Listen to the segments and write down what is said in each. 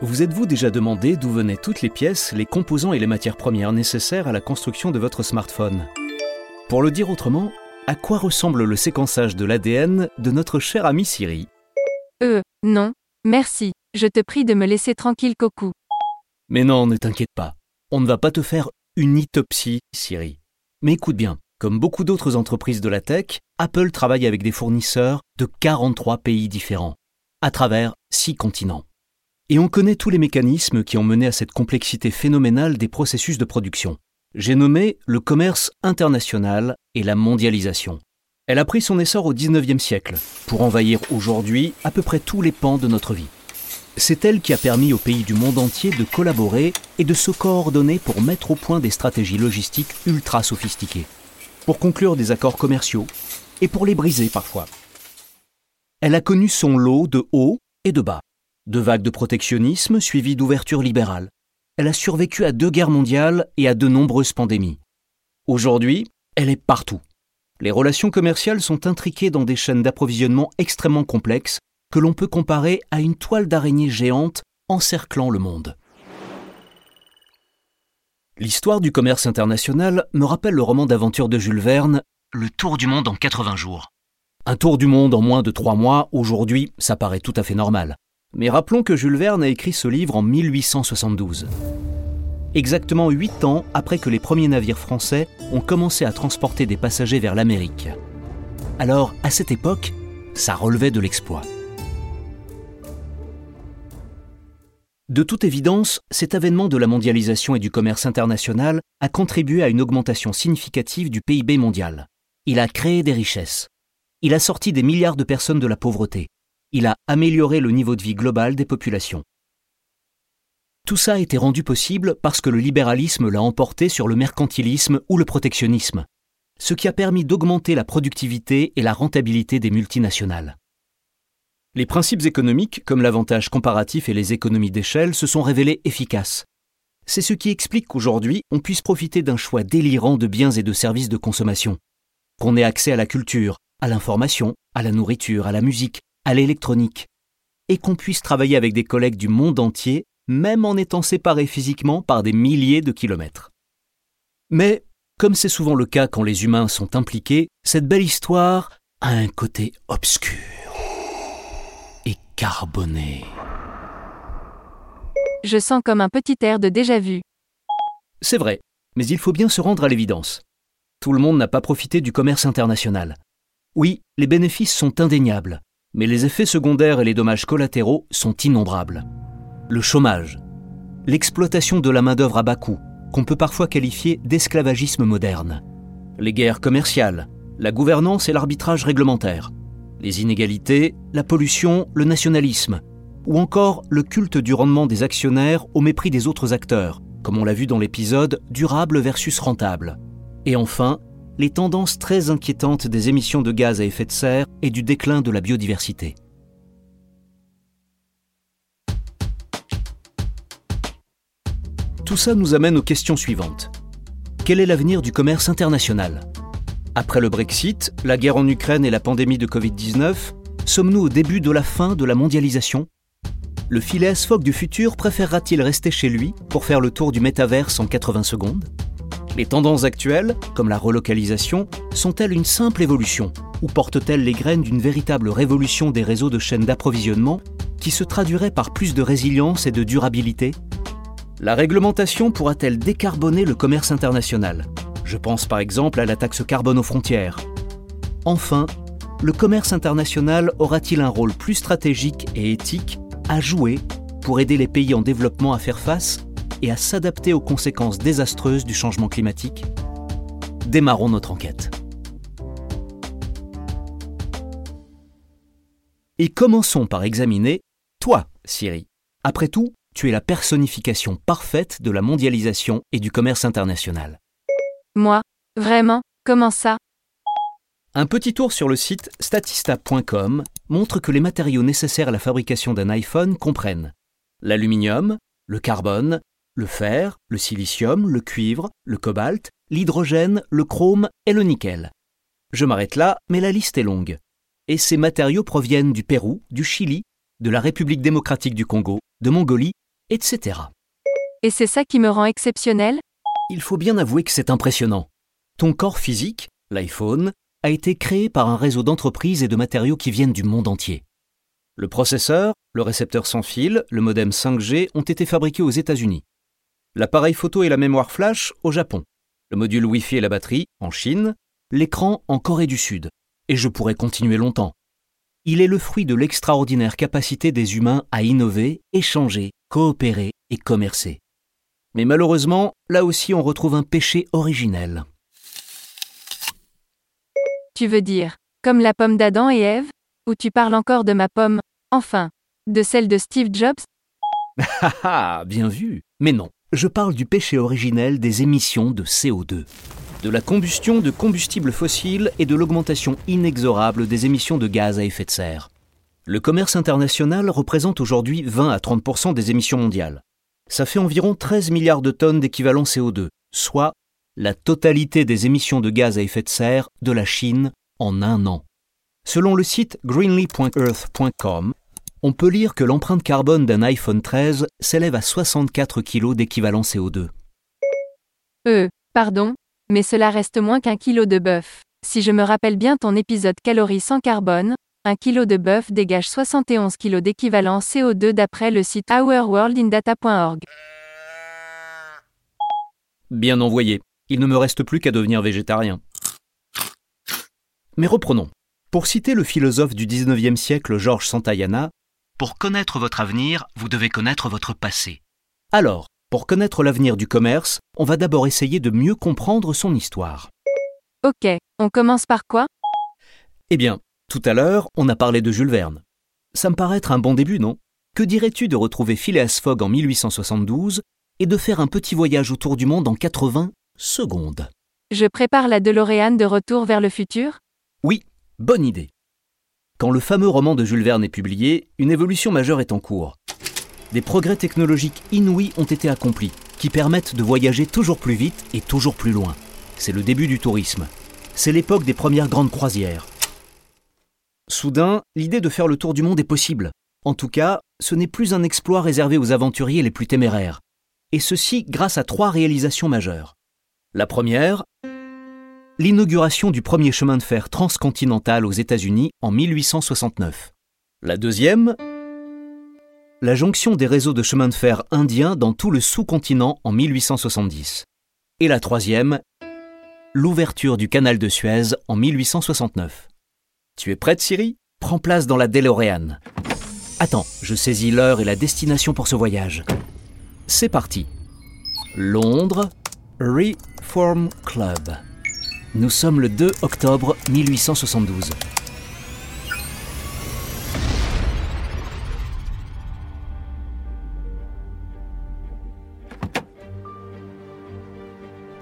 Vous êtes-vous déjà demandé d'où venaient toutes les pièces, les composants et les matières premières nécessaires à la construction de votre smartphone? Pour le dire autrement, à quoi ressemble le séquençage de l'ADN de notre cher ami Siri? Euh, non, merci, je te prie de me laisser tranquille Coco. Mais non, ne t'inquiète pas, on ne va pas te faire une autopsie, Siri. Mais écoute bien, comme beaucoup d'autres entreprises de la tech, Apple travaille avec des fournisseurs de 43 pays différents, à travers 6 continents. Et on connaît tous les mécanismes qui ont mené à cette complexité phénoménale des processus de production. J'ai nommé le commerce international et la mondialisation. Elle a pris son essor au XIXe siècle, pour envahir aujourd'hui à peu près tous les pans de notre vie. C'est elle qui a permis aux pays du monde entier de collaborer et de se coordonner pour mettre au point des stratégies logistiques ultra sophistiquées, pour conclure des accords commerciaux et pour les briser parfois. Elle a connu son lot de hauts et de bas de vagues de protectionnisme suivies d'ouverture libérale. Elle a survécu à deux guerres mondiales et à de nombreuses pandémies. Aujourd'hui, elle est partout. Les relations commerciales sont intriquées dans des chaînes d'approvisionnement extrêmement complexes que l'on peut comparer à une toile d'araignée géante encerclant le monde. L'histoire du commerce international me rappelle le roman d'aventure de Jules Verne, Le Tour du monde en 80 jours. Un tour du monde en moins de trois mois, aujourd'hui, ça paraît tout à fait normal. Mais rappelons que Jules Verne a écrit ce livre en 1872. Exactement huit ans après que les premiers navires français ont commencé à transporter des passagers vers l'Amérique. Alors, à cette époque, ça relevait de l'exploit. De toute évidence, cet avènement de la mondialisation et du commerce international a contribué à une augmentation significative du PIB mondial. Il a créé des richesses. Il a sorti des milliards de personnes de la pauvreté il a amélioré le niveau de vie global des populations. Tout ça a été rendu possible parce que le libéralisme l'a emporté sur le mercantilisme ou le protectionnisme, ce qui a permis d'augmenter la productivité et la rentabilité des multinationales. Les principes économiques, comme l'avantage comparatif et les économies d'échelle, se sont révélés efficaces. C'est ce qui explique qu'aujourd'hui, on puisse profiter d'un choix délirant de biens et de services de consommation, qu'on ait accès à la culture, à l'information, à la nourriture, à la musique, à l'électronique, et qu'on puisse travailler avec des collègues du monde entier, même en étant séparés physiquement par des milliers de kilomètres. Mais, comme c'est souvent le cas quand les humains sont impliqués, cette belle histoire a un côté obscur et carboné. Je sens comme un petit air de déjà-vu. C'est vrai, mais il faut bien se rendre à l'évidence. Tout le monde n'a pas profité du commerce international. Oui, les bénéfices sont indéniables, mais les effets secondaires et les dommages collatéraux sont innombrables. Le chômage, l'exploitation de la main-d'œuvre à bas coût, qu'on peut parfois qualifier d'esclavagisme moderne, les guerres commerciales, la gouvernance et l'arbitrage réglementaire, les inégalités, la pollution, le nationalisme, ou encore le culte du rendement des actionnaires au mépris des autres acteurs, comme on l'a vu dans l'épisode Durable versus rentable. Et enfin, les tendances très inquiétantes des émissions de gaz à effet de serre et du déclin de la biodiversité. Tout ça nous amène aux questions suivantes. Quel est l'avenir du commerce international? Après le Brexit, la guerre en Ukraine et la pandémie de Covid-19, sommes-nous au début de la fin de la mondialisation? Le Phileas Fogg du futur préférera-t-il rester chez lui pour faire le tour du métaverse en 80 secondes? Les tendances actuelles, comme la relocalisation, sont-elles une simple évolution ou portent-elles les graines d'une véritable révolution des réseaux de chaînes d'approvisionnement qui se traduirait par plus de résilience et de durabilité? La réglementation pourra-t-elle décarboner le commerce international? Je pense par exemple à la taxe carbone aux frontières. Enfin, le commerce international aura-t-il un rôle plus stratégique et éthique à jouer pour aider les pays en développement à faire face et à s'adapter aux conséquences désastreuses du changement climatique Démarrons notre enquête. Et commençons par examiner toi, Siri. Après tout, tu es la personnification parfaite de la mondialisation et du commerce international. Moi Vraiment Comment ça? Un petit tour sur le site statista.com montre que les matériaux nécessaires à la fabrication d'un iPhone comprennent l'aluminium, le carbone, le fer, le silicium, le cuivre, le cobalt, l'hydrogène, le chrome et le nickel. Je m'arrête là, mais la liste est longue. Et ces matériaux proviennent du Pérou, du Chili, de la République démocratique du Congo, de Mongolie, etc. Et c'est ça qui me rend exceptionnel? Il faut bien avouer que c'est impressionnant. Ton corps physique, l'iPhone, a été créé par un réseau d'entreprises et de matériaux qui viennent du monde entier. Le processeur, le récepteur sans fil, le modem 5G ont été fabriqués aux États-Unis. L'appareil photo et la mémoire flash au Japon. Le module Wi-Fi et la batterie en Chine. L'écran en Corée du Sud. Et je pourrais continuer longtemps. Il est le fruit de l'extraordinaire capacité des humains à innover, échanger, coopérer et commercer. Mais malheureusement, là aussi on retrouve un péché originel. Tu veux dire, comme la pomme d'Adam et Ève Ou tu parles encore de ma pomme, enfin, de celle de Steve Jobs? Ah ah, bien vu. Mais non, je parle du péché originel des émissions de CO2. De la combustion de combustibles fossiles et de l'augmentation inexorable des émissions de gaz à effet de serre. Le commerce international représente aujourd'hui 20 à 30% des émissions mondiales. Ça fait environ 13 milliards de tonnes d'équivalent CO2, soit la totalité des émissions de gaz à effet de serre de la Chine en un an. Selon le site greenly.earth.com, on peut lire que l'empreinte carbone d'un iPhone 13 s'élève à 64 kg d'équivalent CO2. Euh, pardon, mais cela reste moins qu'un kilo de bœuf. Si je me rappelle bien ton épisode calories sans carbone, un kilo de bœuf dégage 71 kg d'équivalent CO2 d'après le site ourworldindata.org. Bien envoyé. Il ne me reste plus qu'à devenir végétarien. Mais reprenons. Pour citer le philosophe du XIXe siècle Georges Santayana, Pour connaître votre avenir, vous devez connaître votre passé. Alors, pour connaître l'avenir du commerce, on va d'abord essayer de mieux comprendre son histoire. Ok, on commence par quoi? Eh bien, tout à l'heure, on a parlé de Jules Verne. Ça me paraît être un bon début, non? Que dirais-tu de retrouver Phileas Fogg en 1872 et de faire un petit voyage autour du monde en 80 secondes? Je prépare la DeLorean de retour vers le futur? Oui, bonne idée. Quand le fameux roman de Jules Verne est publié, une évolution majeure est en cours. Des progrès technologiques inouïs ont été accomplis, qui permettent de voyager toujours plus vite et toujours plus loin. C'est le début du tourisme. C'est l'époque des premières grandes croisières. Soudain, l'idée de faire le tour du monde est possible. En tout cas, ce n'est plus un exploit réservé aux aventuriers les plus téméraires. Et ceci grâce à trois réalisations majeures. La première, l'inauguration du premier chemin de fer transcontinental aux États-Unis en 1869. La deuxième, la jonction des réseaux de chemin de fer indiens dans tout le sous-continent en 1870. Et la troisième, l'ouverture du canal de Suez en 1869. Tu es prête, Siri? Prends place dans la DeLorean. Attends, je saisis l'heure et la destination pour ce voyage. C'est parti. Londres, Reform Club. Nous sommes le 2 octobre 1872.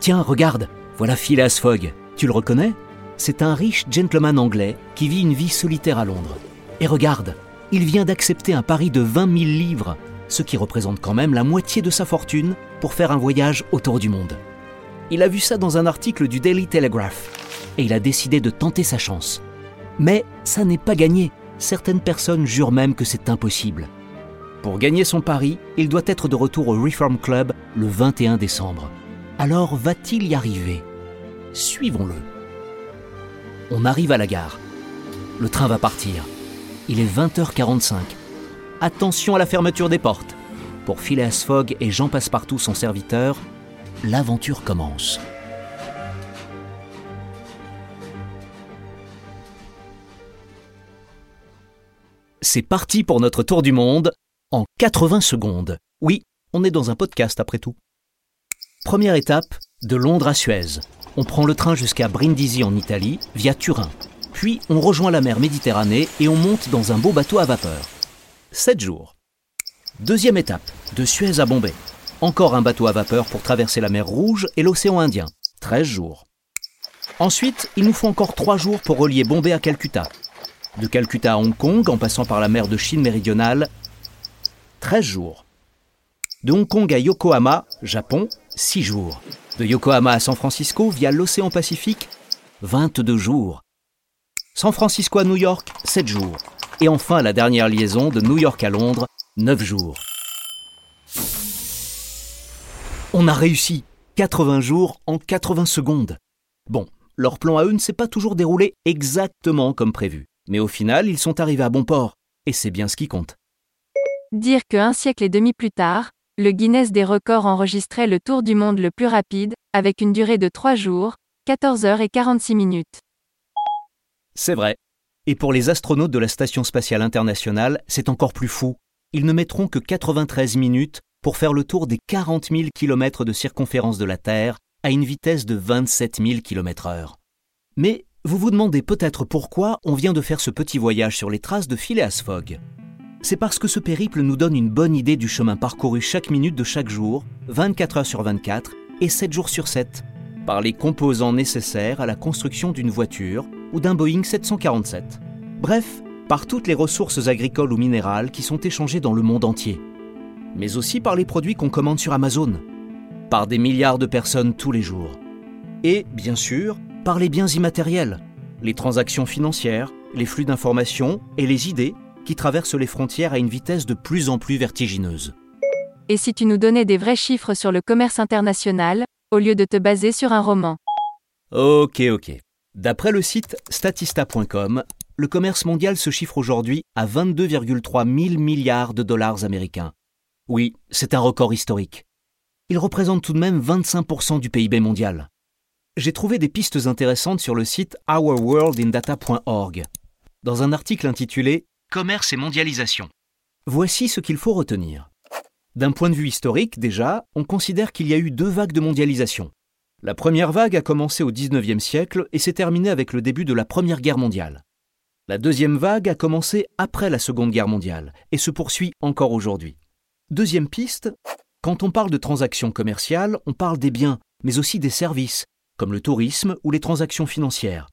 Tiens, regarde, voilà Phileas Fogg. Tu le reconnais? C'est un riche gentleman anglais qui vit une vie solitaire à Londres. Et regarde, il vient d'accepter un pari de 20 000 livres, ce qui représente quand même la moitié de sa fortune pour faire un voyage autour du monde. Il a vu ça dans un article du Daily Telegraph et il a décidé de tenter sa chance. Mais ça n'est pas gagné. Certaines personnes jurent même que c'est impossible. Pour gagner son pari, il doit être de retour au Reform Club le 21 décembre. Alors va-t-il y arriver? Suivons-le. On arrive à la gare. Le train va partir. Il est 20h45. Attention à la fermeture des portes. Pour Phileas Fogg et Jean Passepartout, son serviteur, l'aventure commence. C'est parti pour notre tour du monde en 80 secondes. Oui, on est dans un podcast après tout. Première étape, de Londres à Suez. On prend le train jusqu'à Brindisi en Italie, via Turin. Puis on rejoint la mer Méditerranée et on monte dans un beau bateau à vapeur. 7 jours. Deuxième étape, de Suez à Bombay. Encore un bateau à vapeur pour traverser la mer Rouge et l'océan Indien. 13 jours. Ensuite, il nous faut encore 3 jours pour relier Bombay à Calcutta. De Calcutta à Hong Kong, en passant par la mer de Chine méridionale, 13 jours. De Hong Kong à Yokohama, Japon, 6 jours. De Yokohama à San Francisco via l'océan Pacifique, 22 jours. San Francisco à New York, 7 jours. Et enfin la dernière liaison de New York à Londres, 9 jours. On a réussi 80 jours en 80 secondes. Bon, leur plan à eux ne s'est pas toujours déroulé exactement comme prévu. Mais au final, ils sont arrivés à bon port. Et c'est bien ce qui compte. Dire que un siècle et demi plus tard, le Guinness des records enregistrait le tour du monde le plus rapide, avec une durée de 3 jours, 14 heures et 46 minutes. C'est vrai. Et pour les astronautes de la Station spatiale internationale, c'est encore plus fou. Ils ne mettront que 93 minutes pour faire le tour des 40 000 km de circonférence de la Terre à une vitesse de 27 000 km/h. Mais vous vous demandez peut-être pourquoi on vient de faire ce petit voyage sur les traces de Phileas Fogg. C'est parce que ce périple nous donne une bonne idée du chemin parcouru chaque minute de chaque jour, 24 heures sur 24 et 7 jours sur 7, par les composants nécessaires à la construction d'une voiture ou d'un Boeing 747. Bref, par toutes les ressources agricoles ou minérales qui sont échangées dans le monde entier, mais aussi par les produits qu'on commande sur Amazon, par des milliards de personnes tous les jours, et, bien sûr, par les biens immatériels, les transactions financières, les flux d'informations et les idées qui traversent les frontières à une vitesse de plus en plus vertigineuse. Et si tu nous donnais des vrais chiffres sur le commerce international, au lieu de te baser sur un roman? Ok, ok. D'après le site statista.com, le commerce mondial se chiffre aujourd'hui à 22,3 000 milliards de dollars américains. Oui, c'est un record historique. Il représente tout de même 25% du PIB mondial. J'ai trouvé des pistes intéressantes sur le site ourworldindata.org, dans un article intitulé Commerce et mondialisation. Voici ce qu'il faut retenir. D'un point de vue historique, déjà, on considère qu'il y a eu deux vagues de mondialisation. La première vague a commencé au XIXe siècle et s'est terminée avec le début de la Première Guerre mondiale. La deuxième vague a commencé après la Seconde Guerre mondiale et se poursuit encore aujourd'hui. Deuxième piste, quand on parle de transactions commerciales, on parle des biens, mais aussi des services, comme le tourisme ou les transactions financières.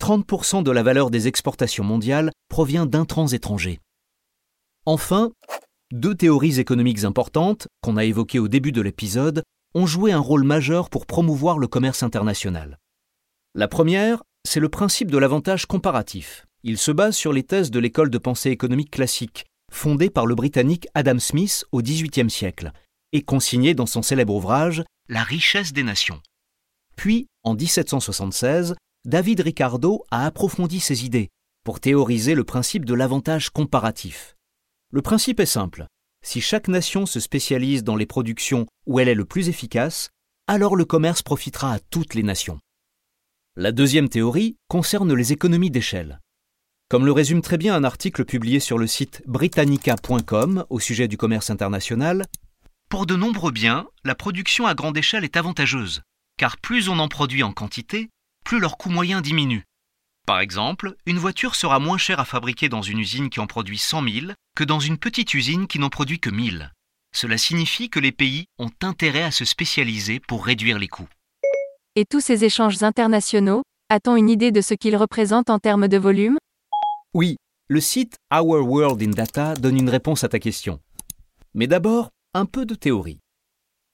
30% de la valeur des exportations mondiales provient d'intrants étrangers. Enfin, deux théories économiques importantes, qu'on a évoquées au début de l'épisode, ont joué un rôle majeur pour promouvoir le commerce international. La première, c'est le principe de l'avantage comparatif. Il se base sur les thèses de l'école de pensée économique classique, fondée par le Britannique Adam Smith au XVIIIe siècle, et consignée dans son célèbre ouvrage La richesse des nations. Puis, en 1776, David Ricardo a approfondi ses idées pour théoriser le principe de l'avantage comparatif. Le principe est simple. Si chaque nation se spécialise dans les productions où elle est le plus efficace, alors le commerce profitera à toutes les nations. La deuxième théorie concerne les économies d'échelle. Comme le résume très bien un article publié sur le site britannica.com au sujet du commerce international, pour de nombreux biens, la production à grande échelle est avantageuse, car plus on en produit en quantité, plus leur coût moyen diminue. Par exemple, une voiture sera moins chère à fabriquer dans une usine qui en produit 100 000 que dans une petite usine qui n'en produit que 1000. Cela signifie que les pays ont intérêt à se spécialiser pour réduire les coûts. Et tous ces échanges internationaux, a-t-on une idée de ce qu'ils représentent en termes de volume? Oui, le site Our World in Data donne une réponse à ta question. Mais d'abord, un peu de théorie.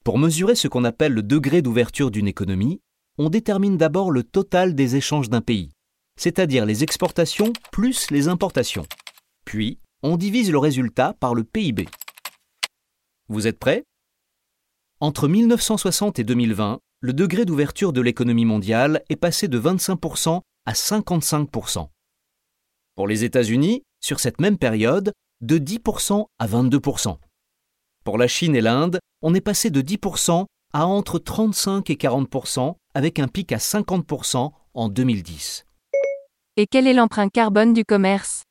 Pour mesurer ce qu'on appelle le degré d'ouverture d'une économie, on détermine d'abord le total des échanges d'un pays, c'est-à-dire les exportations plus les importations. Puis, on divise le résultat par le PIB. Vous êtes prêts? Entre 1960 et 2020, le degré d'ouverture de l'économie mondiale est passé de 25% à 55%. Pour les États-Unis, sur cette même période, de 10% à 22%. Pour la Chine et l'Inde, on est passé de 10% à entre 35 et 40%, avec un pic à 50% en 2010. Et quelle est l'empreinte carbone du commerce?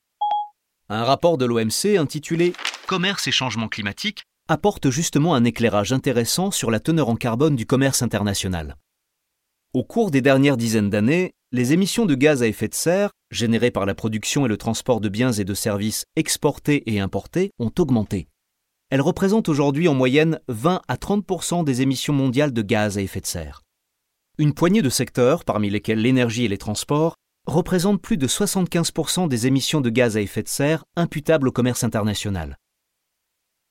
Un rapport de l'OMC intitulé Commerce et changement climatique apporte justement un éclairage intéressant sur la teneur en carbone du commerce international. Au cours des dernières dizaines d'années, les émissions de gaz à effet de serre, générées par la production et le transport de biens et de services exportés et importés, ont augmenté. Elle représente aujourd'hui en moyenne 20 à 30% des émissions mondiales de gaz à effet de serre. Une poignée de secteurs, parmi lesquels l'énergie et les transports, représente plus de 75% des émissions de gaz à effet de serre imputables au commerce international.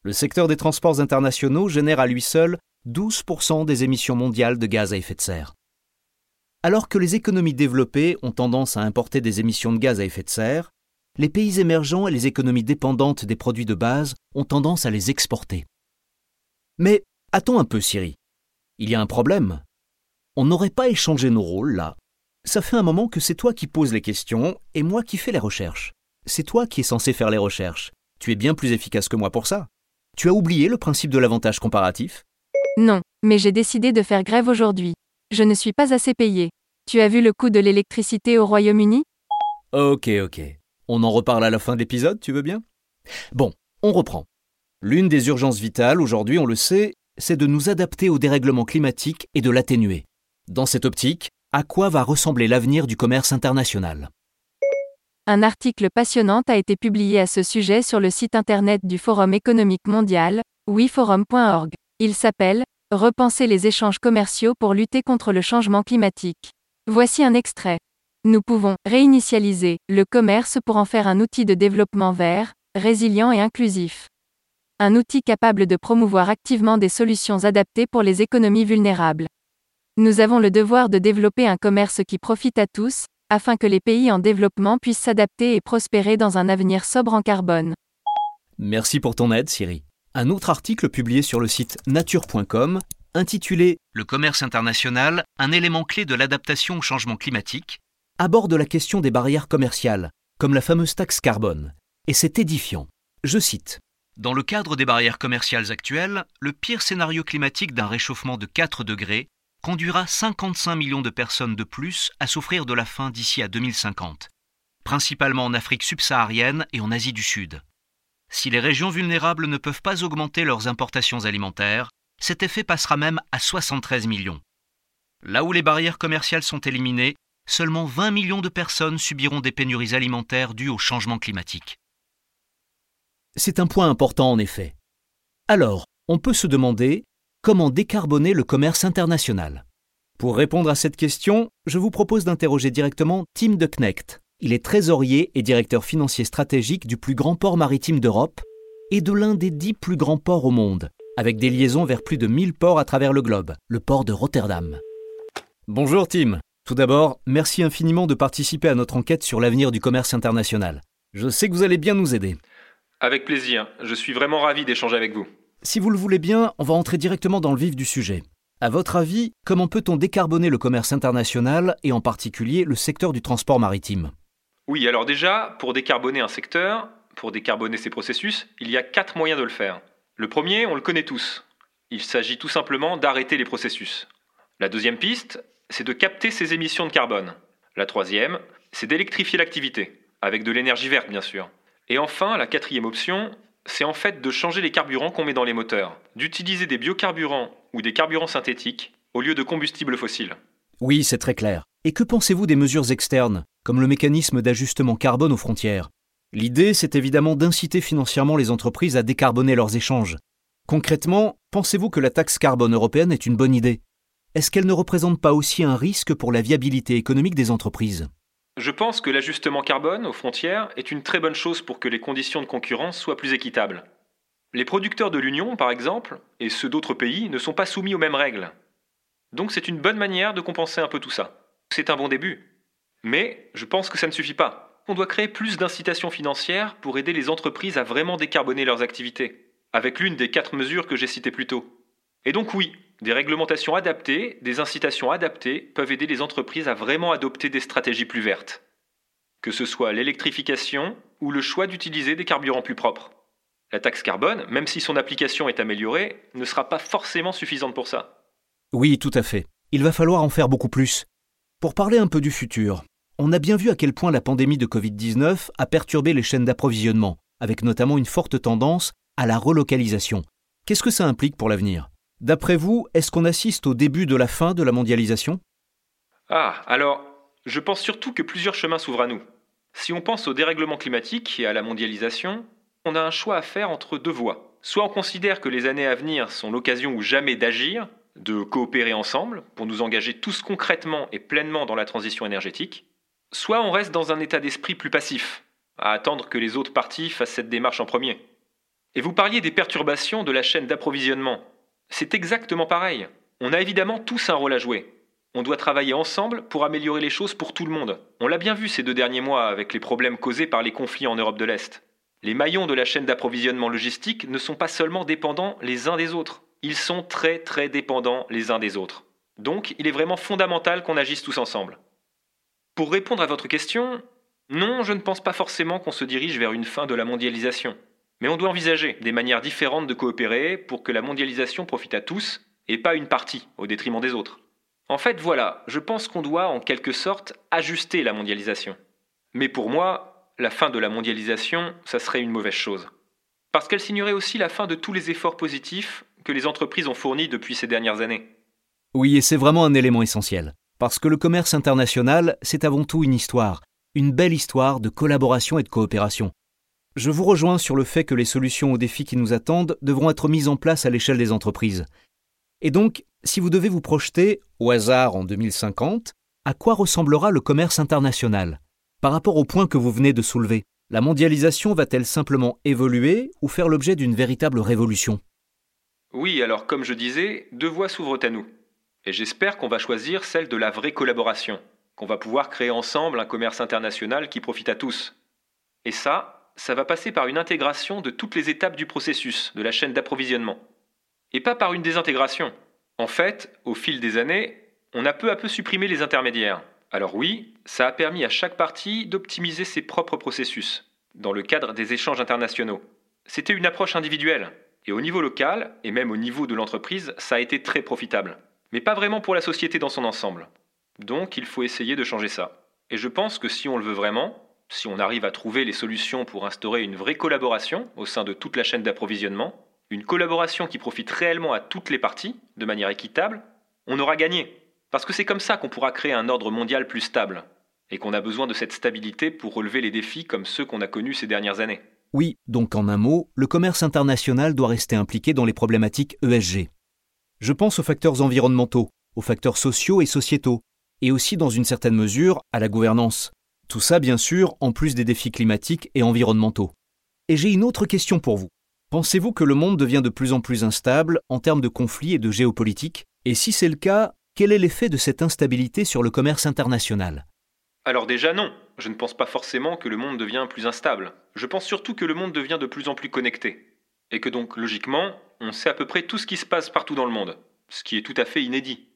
Le secteur des transports internationaux génère à lui seul 12% des émissions mondiales de gaz à effet de serre. Alors que les économies développées ont tendance à importer des émissions de gaz à effet de serre, les pays émergents et les économies dépendantes des produits de base ont tendance à les exporter. Mais attends un peu, Siri? Il y a un problème. On n'aurait pas échangé nos rôles, là. Ça fait un moment que c'est toi qui poses les questions et moi qui fais les recherches. C'est toi qui es censé faire les recherches. Tu es bien plus efficace que moi pour ça. Tu as oublié le principe de l'avantage comparatif? Non, mais j'ai décidé de faire grève aujourd'hui. Je ne suis pas assez payé. Tu as vu le coût de l'électricité au Royaume-Uni? Ok, ok. On en reparle à la fin de l'épisode, tu veux bien? Bon, on reprend. L'une des urgences vitales aujourd'hui, on le sait, c'est de nous adapter au dérèglement climatique et de l'atténuer. Dans cette optique, à quoi va ressembler l'avenir du commerce international? Un article passionnant a été publié à ce sujet sur le site internet du Forum économique mondial, wiforum.org. Il s'appelle Repenser les échanges commerciaux pour lutter contre le changement climatique. Voici un extrait. Nous pouvons réinitialiser le commerce pour en faire un outil de développement vert, résilient et inclusif. Un outil capable de promouvoir activement des solutions adaptées pour les économies vulnérables. Nous avons le devoir de développer un commerce qui profite à tous, afin que les pays en développement puissent s'adapter et prospérer dans un avenir sobre en carbone. Merci pour ton aide, Siri. Un autre article publié sur le site nature.com, intitulé Le commerce international, un élément clé de l'adaptation au changement climatique, aborde la question des barrières commerciales, comme la fameuse taxe carbone. Et c'est édifiant. Je cite. Dans le cadre des barrières commerciales actuelles, le pire scénario climatique d'un réchauffement de 4 degrés conduira 55 millions de personnes de plus à souffrir de la faim d'ici à 2050, principalement en Afrique subsaharienne et en Asie du Sud. Si les régions vulnérables ne peuvent pas augmenter leurs importations alimentaires, cet effet passera même à 73 millions. Là où les barrières commerciales sont éliminées, seulement 20 millions de personnes subiront des pénuries alimentaires dues au changement climatique. C'est un point important en effet. Alors, on peut se demander Comment décarboner le commerce international Pour répondre à cette question, je vous propose d'interroger directement Tim de Knecht. Il est trésorier et directeur financier stratégique du plus grand port maritime d'Europe et de l'un des dix plus grands ports au monde, avec des liaisons vers plus de 1000 ports à travers le globe, le port de Rotterdam. Bonjour Tim. Tout d'abord, merci infiniment de participer à notre enquête sur l'avenir du commerce international. Je sais que vous allez bien nous aider. Avec plaisir, je suis vraiment ravi d'échanger avec vous. Si vous le voulez bien, on va entrer directement dans le vif du sujet. À votre avis, comment peut-on décarboner le commerce international et en particulier le secteur du transport maritime? Oui, alors déjà, pour décarboner un secteur, pour décarboner ses processus, il y a quatre moyens de le faire. Le premier, on le connaît tous. Il s'agit tout simplement d'arrêter les processus. La deuxième piste, c'est de capter ses émissions de carbone. La troisième, c'est d'électrifier l'activité, avec de l'énergie verte bien sûr. Et enfin, la quatrième option, c'est en fait de changer les carburants qu'on met dans les moteurs, d'utiliser des biocarburants ou des carburants synthétiques au lieu de combustibles fossiles. Oui, c'est très clair. Et que pensez-vous des mesures externes, comme le mécanisme d'ajustement carbone aux frontières? L'idée, c'est évidemment d'inciter financièrement les entreprises à décarboner leurs échanges. Concrètement, pensez-vous que la taxe carbone européenne est une bonne idée? Est-ce qu'elle ne représente pas aussi un risque pour la viabilité économique des entreprises? Je pense que l'ajustement carbone aux frontières est une très bonne chose pour que les conditions de concurrence soient plus équitables. Les producteurs de l'Union, par exemple, et ceux d'autres pays, ne sont pas soumis aux mêmes règles. Donc c'est une bonne manière de compenser un peu tout ça. C'est un bon début. Mais je pense que ça ne suffit pas. On doit créer plus d'incitations financières pour aider les entreprises à vraiment décarboner leurs activités, avec l'une des quatre mesures que j'ai citées plus tôt. Et donc oui, des réglementations adaptées, des incitations adaptées peuvent aider les entreprises à vraiment adopter des stratégies plus vertes. Que ce soit l'électrification ou le choix d'utiliser des carburants plus propres. La taxe carbone, même si son application est améliorée, ne sera pas forcément suffisante pour ça. Oui, tout à fait. Il va falloir en faire beaucoup plus. Pour parler un peu du futur, on a bien vu à quel point la pandémie de Covid-19 a perturbé les chaînes d'approvisionnement, avec notamment une forte tendance à la relocalisation. Qu'est-ce que ça implique pour l'avenir? D'après vous, est-ce qu'on assiste au début de la fin de la mondialisation? Ah, alors, je pense surtout que plusieurs chemins s'ouvrent à nous. Si on pense au dérèglement climatique et à la mondialisation, on a un choix à faire entre deux voies. Soit on considère que les années à venir sont l'occasion ou jamais d'agir, de coopérer ensemble pour nous engager tous concrètement et pleinement dans la transition énergétique, soit on reste dans un état d'esprit plus passif, à attendre que les autres parties fassent cette démarche en premier. Et vous parliez des perturbations de la chaîne d'approvisionnement. C'est exactement pareil. On a évidemment tous un rôle à jouer. On doit travailler ensemble pour améliorer les choses pour tout le monde. On l'a bien vu ces deux derniers mois avec les problèmes causés par les conflits en Europe de l'Est. Les maillons de la chaîne d'approvisionnement logistique ne sont pas seulement dépendants les uns des autres, ils sont très très dépendants les uns des autres. Donc il est vraiment fondamental qu'on agisse tous ensemble. Pour répondre à votre question, non, je ne pense pas forcément qu'on se dirige vers une fin de la mondialisation. Mais on doit envisager des manières différentes de coopérer pour que la mondialisation profite à tous et pas une partie au détriment des autres. En fait, voilà, je pense qu'on doit en quelque sorte ajuster la mondialisation. Mais pour moi, la fin de la mondialisation, ça serait une mauvaise chose. Parce qu'elle signerait aussi la fin de tous les efforts positifs que les entreprises ont fournis depuis ces dernières années. Oui, et c'est vraiment un élément essentiel. Parce que le commerce international, c'est avant tout une histoire, une belle histoire de collaboration et de coopération. Je vous rejoins sur le fait que les solutions aux défis qui nous attendent devront être mises en place à l'échelle des entreprises. Et donc, si vous devez vous projeter, au hasard en 2050, à quoi ressemblera le commerce international? Par rapport au point que vous venez de soulever, la mondialisation va-t-elle simplement évoluer ou faire l'objet d'une véritable révolution? Oui, alors comme je disais, deux voies s'ouvrent à nous. Et j'espère qu'on va choisir celle de la vraie collaboration, qu'on va pouvoir créer ensemble un commerce international qui profite à tous. Et ça, ça va passer par une intégration de toutes les étapes du processus, de la chaîne d'approvisionnement. Et pas par une désintégration. En fait, au fil des années, on a peu à peu supprimé les intermédiaires. Alors oui, ça a permis à chaque partie d'optimiser ses propres processus, dans le cadre des échanges internationaux. C'était une approche individuelle, et au niveau local, et même au niveau de l'entreprise, ça a été très profitable. Mais pas vraiment pour la société dans son ensemble. Donc il faut essayer de changer ça. Et je pense que si on le veut vraiment, si on arrive à trouver les solutions pour instaurer une vraie collaboration au sein de toute la chaîne d'approvisionnement, une collaboration qui profite réellement à toutes les parties, de manière équitable, on aura gagné. Parce que c'est comme ça qu'on pourra créer un ordre mondial plus stable, et qu'on a besoin de cette stabilité pour relever les défis comme ceux qu'on a connus ces dernières années. Oui, donc en un mot, le commerce international doit rester impliqué dans les problématiques ESG. Je pense aux facteurs environnementaux, aux facteurs sociaux et sociétaux, et aussi dans une certaine mesure à la gouvernance. Tout ça, bien sûr, en plus des défis climatiques et environnementaux. Et j'ai une autre question pour vous. Pensez-vous que le monde devient de plus en plus instable en termes de conflits et de géopolitique? Et si c'est le cas, quel est l'effet de cette instabilité sur le commerce international? Alors déjà non, je ne pense pas forcément que le monde devient plus instable. Je pense surtout que le monde devient de plus en plus connecté. Et que donc, logiquement, on sait à peu près tout ce qui se passe partout dans le monde, ce qui est tout à fait inédit.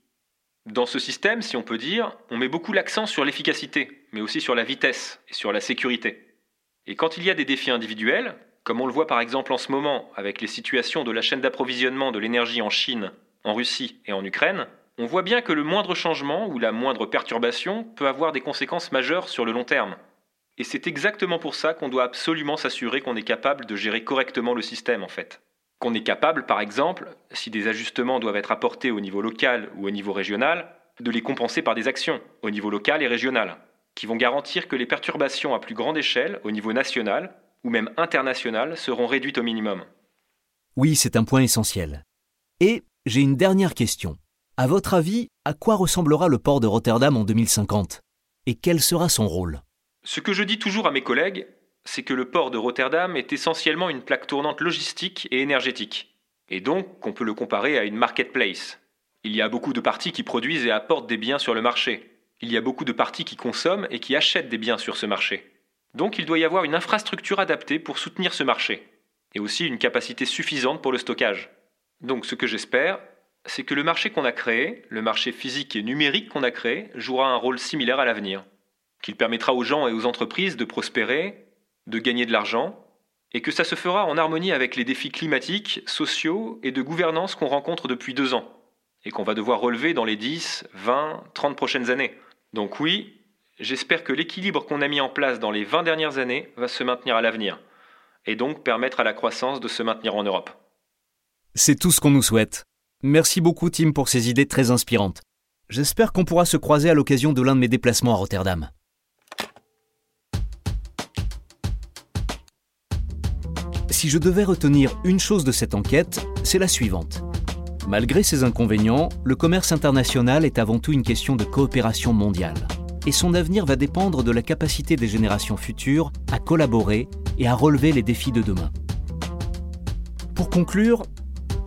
Dans ce système, si on peut dire, on met beaucoup l'accent sur l'efficacité, mais aussi sur la vitesse et sur la sécurité. Et quand il y a des défis individuels, comme on le voit par exemple en ce moment avec les situations de la chaîne d'approvisionnement de l'énergie en Chine, en Russie et en Ukraine, on voit bien que le moindre changement ou la moindre perturbation peut avoir des conséquences majeures sur le long terme. Et c'est exactement pour ça qu'on doit absolument s'assurer qu'on est capable de gérer correctement le système en fait. Qu'on est capable, par exemple, si des ajustements doivent être apportés au niveau local ou au niveau régional, de les compenser par des actions au niveau local et régional, qui vont garantir que les perturbations à plus grande échelle, au niveau national ou même international, seront réduites au minimum. Oui, c'est un point essentiel. Et j'ai une dernière question. À votre avis, à quoi ressemblera le port de Rotterdam en 2050 Et quel sera son rôle? Ce que je dis toujours à mes collègues, c'est que le port de Rotterdam est essentiellement une plaque tournante logistique et énergétique. Et donc qu'on peut le comparer à une marketplace. Il y a beaucoup de parties qui produisent et apportent des biens sur le marché. Il y a beaucoup de parties qui consomment et qui achètent des biens sur ce marché. Donc il doit y avoir une infrastructure adaptée pour soutenir ce marché. Et aussi une capacité suffisante pour le stockage. Donc ce que j'espère, c'est que le marché qu'on a créé, le marché physique et numérique qu'on a créé, jouera un rôle similaire à l'avenir, qu'il permettra aux gens et aux entreprises de prospérer, de gagner de l'argent, et que ça se fera en harmonie avec les défis climatiques, sociaux et de gouvernance qu'on rencontre depuis deux ans, et qu'on va devoir relever dans les 10, 20, 30 prochaines années. Donc oui, j'espère que l'équilibre qu'on a mis en place dans les 20 dernières années va se maintenir à l'avenir, et donc permettre à la croissance de se maintenir en Europe. C'est tout ce qu'on nous souhaite. Merci beaucoup Tim pour ces idées très inspirantes. J'espère qu'on pourra se croiser à l'occasion de l'un de mes déplacements à Rotterdam. Si je devais retenir une chose de cette enquête, c'est la suivante. Malgré ses inconvénients, le commerce international est avant tout une question de coopération mondiale. Et son avenir va dépendre de la capacité des générations futures à collaborer et à relever les défis de demain. Pour conclure,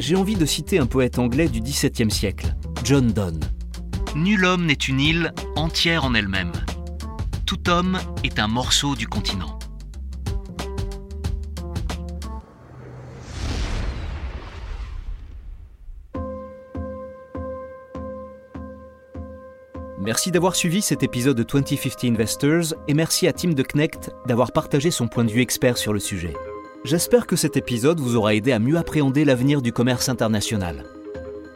j'ai envie de citer un poète anglais du XVIIe siècle, John Donne. Nul homme n'est une île entière en elle-même. Tout homme est un morceau du continent. Merci d'avoir suivi cet épisode de 2050 Investors et merci à Tim de Knecht d'avoir partagé son point de vue expert sur le sujet. J'espère que cet épisode vous aura aidé à mieux appréhender l'avenir du commerce international.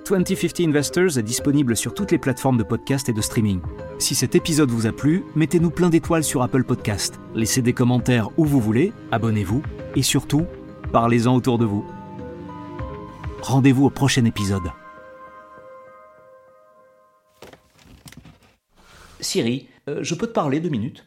2050 Investors est disponible sur toutes les plateformes de podcast et de streaming. Si cet épisode vous a plu, mettez-nous plein d'étoiles sur Apple Podcast, laissez des commentaires où vous voulez, abonnez-vous et surtout, parlez-en autour de vous. Rendez-vous au prochain épisode. Siri, euh, je peux te parler deux minutes?